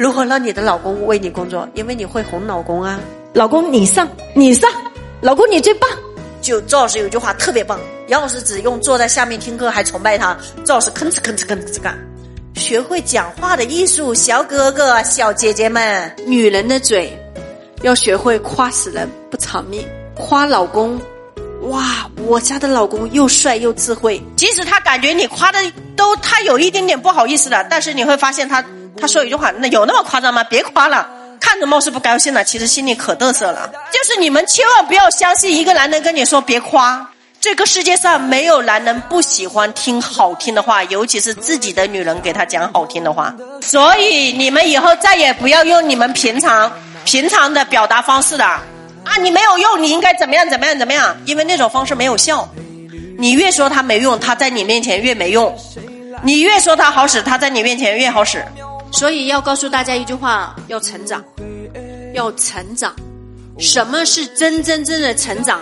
如何让你的老公为你工作？因为你会哄老公啊。老公你上，你上，老公你最棒。就赵老师有句话特别棒，杨老师只用坐在下面听课还崇拜他。赵老师吭哧吭哧吭哧干，学会讲话的艺术，小哥哥小姐姐们，女人的嘴要学会夸死人不偿命，夸老公。哇，我家的老公又帅又智慧。即使他感觉你夸的都他有一点点不好意思了，但是你会发现他他说一句话，那有那么夸张吗？别夸了，看着貌似不高兴了，其实心里可嘚瑟了。就是你们千万不要相信一个男人跟你说别夸，这个世界上没有男人不喜欢听好听的话，尤其是自己的女人给他讲好听的话。所以你们以后再也不要用你们平常平常的表达方式了。啊，你没有用，你应该怎么样怎么样怎么样？因为那种方式没有效。你越说他没用，他在你面前越没用；你越说他好使，他在你面前越好使。所以要告诉大家一句话：要成长，要成长。什么是真真正的成长？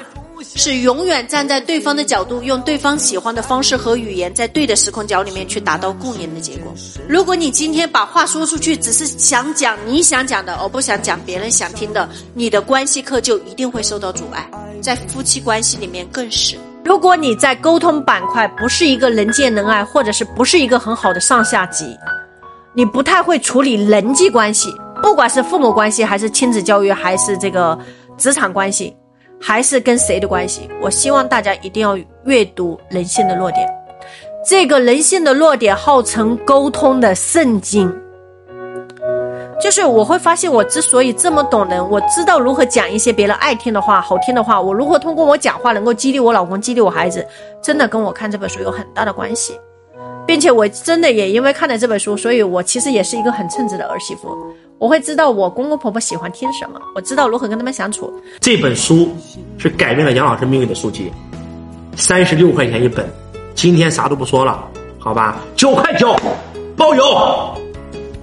是永远站在对方的角度，用对方喜欢的方式和语言，在对的时空角里面去达到共赢的结果。如果你今天把话说出去，只是想讲你想讲的，而不想讲别人想听的，你的关系课就一定会受到阻碍，在夫妻关系里面更是。如果你在沟通板块不是一个人见人爱，或者是不是一个很好的上下级，你不太会处理人际关系，不管是父母关系，还是亲子教育，还是这个职场关系。还是跟谁的关系？我希望大家一定要阅读人性的弱点。这个人性的弱点号称沟通的圣经。就是我会发现，我之所以这么懂人，我知道如何讲一些别人爱听的话、好听的话。我如何通过我讲话能够激励我老公、激励我孩子，真的跟我看这本书有很大的关系。并且我真的也因为看了这本书，所以我其实也是一个很称职的儿媳妇。我会知道我公公婆婆喜欢听什么，我知道如何跟他们相处。这本书是改变了杨老师命运的书籍，三十六块钱一本。今天啥都不说了，好吧？九块九，包邮。